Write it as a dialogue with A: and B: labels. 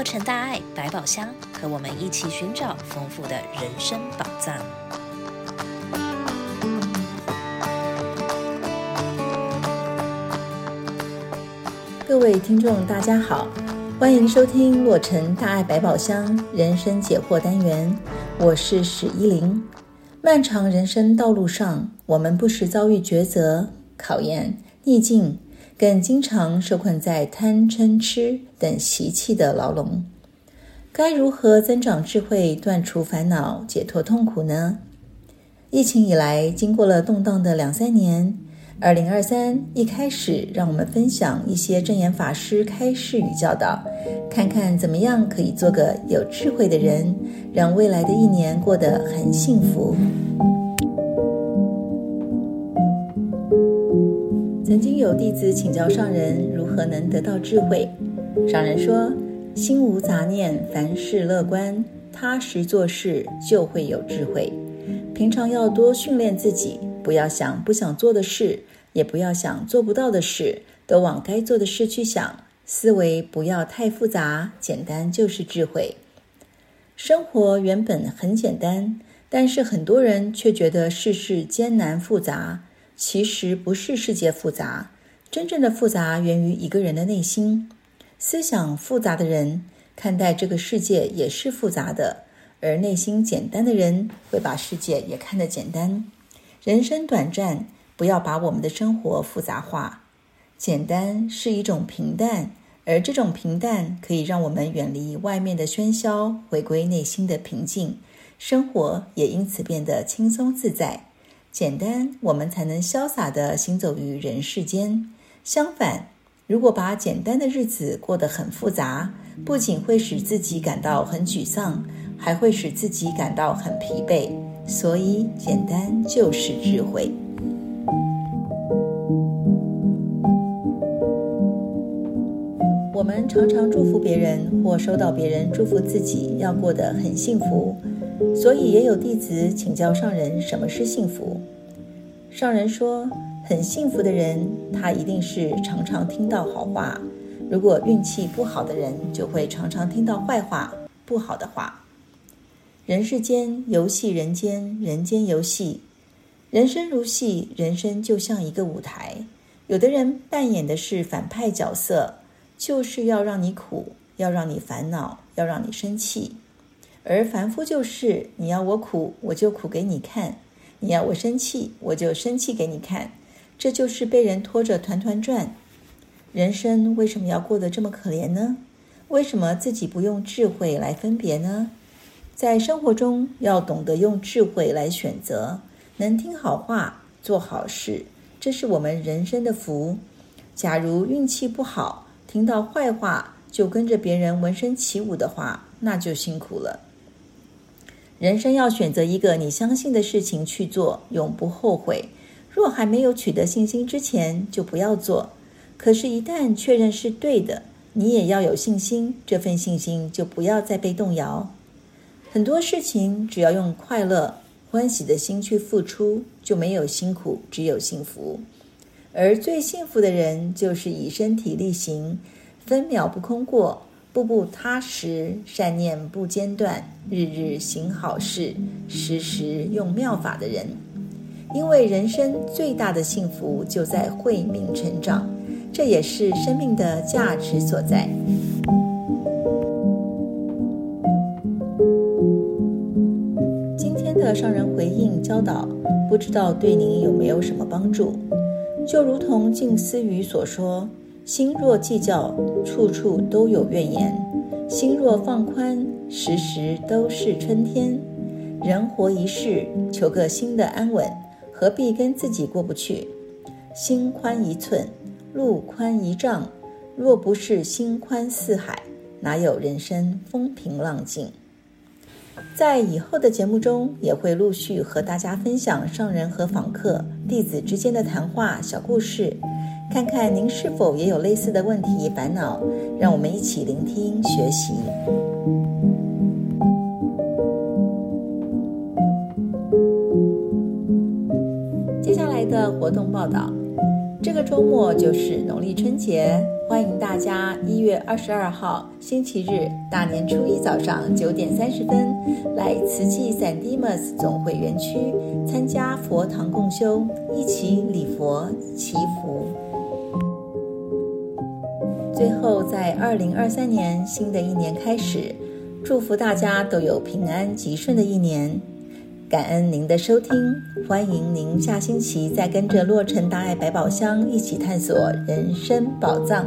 A: 洛城大爱百宝箱，和我们一起寻找丰富的人生宝藏。
B: 各位听众，大家好，欢迎收听洛城大爱百宝箱人生解惑单元，我是史依玲。漫长人生道路上，我们不时遭遇抉择、考验、逆境。更经常受困在贪嗔痴等习气的牢笼，该如何增长智慧、断除烦恼、解脱痛苦呢？疫情以来，经过了动荡的两三年，二零二三一开始，让我们分享一些正言法师开示与教导，看看怎么样可以做个有智慧的人，让未来的一年过得很幸福。曾经有弟子请教上人如何能得到智慧，上人说：心无杂念，凡事乐观，踏实做事就会有智慧。平常要多训练自己，不要想不想做的事，也不要想做不到的事，都往该做的事去想。思维不要太复杂，简单就是智慧。生活原本很简单，但是很多人却觉得世事艰难复杂。其实不是世界复杂，真正的复杂源于一个人的内心。思想复杂的人，看待这个世界也是复杂的；而内心简单的人，会把世界也看得简单。人生短暂，不要把我们的生活复杂化。简单是一种平淡，而这种平淡可以让我们远离外面的喧嚣，回归内心的平静，生活也因此变得轻松自在。简单，我们才能潇洒的行走于人世间。相反，如果把简单的日子过得很复杂，不仅会使自己感到很沮丧，还会使自己感到很疲惫。所以，简单就是智慧。我们常常祝福别人，或收到别人祝福自己，要过得很幸福。所以也有弟子请教上人什么是幸福。上人说，很幸福的人，他一定是常常听到好话；如果运气不好的人，就会常常听到坏话、不好的话。人世间游戏人间，人间游戏，人生如戏，人生就像一个舞台。有的人扮演的是反派角色，就是要让你苦，要让你烦恼，要让你生气。而凡夫就是，你要我苦，我就苦给你看；你要我生气，我就生气给你看。这就是被人拖着团团转。人生为什么要过得这么可怜呢？为什么自己不用智慧来分别呢？在生活中要懂得用智慧来选择，能听好话，做好事，这是我们人生的福。假如运气不好，听到坏话就跟着别人闻声起舞的话，那就辛苦了。人生要选择一个你相信的事情去做，永不后悔。若还没有取得信心之前，就不要做。可是，一旦确认是对的，你也要有信心。这份信心就不要再被动摇。很多事情，只要用快乐、欢喜的心去付出，就没有辛苦，只有幸福。而最幸福的人，就是以身体力行，分秒不空过。步步踏实，善念不间断，日日行好事，时时用妙法的人。因为人生最大的幸福就在慧命成长，这也是生命的价值所在。今天的上人回应教导，不知道对您有没有什么帮助？就如同静思语所说。心若计较，处处都有怨言；心若放宽，时时都是春天。人活一世，求个心的安稳，何必跟自己过不去？心宽一寸，路宽一丈。若不是心宽似海，哪有人生风平浪静？在以后的节目中，也会陆续和大家分享上人和访客、弟子之间的谈话小故事。看看您是否也有类似的问题烦恼，让我们一起聆听学习。接下来的活动报道：这个周末就是农历春节，欢迎大家一月二十二号星期日大年初一早上九点三十分来慈济闪迪默斯总会园区参加佛堂共修，一起礼佛祈福。最后，在二零二三年新的一年开始，祝福大家都有平安吉顺的一年。感恩您的收听，欢迎您下星期再跟着洛城大爱百宝箱一起探索人生宝藏。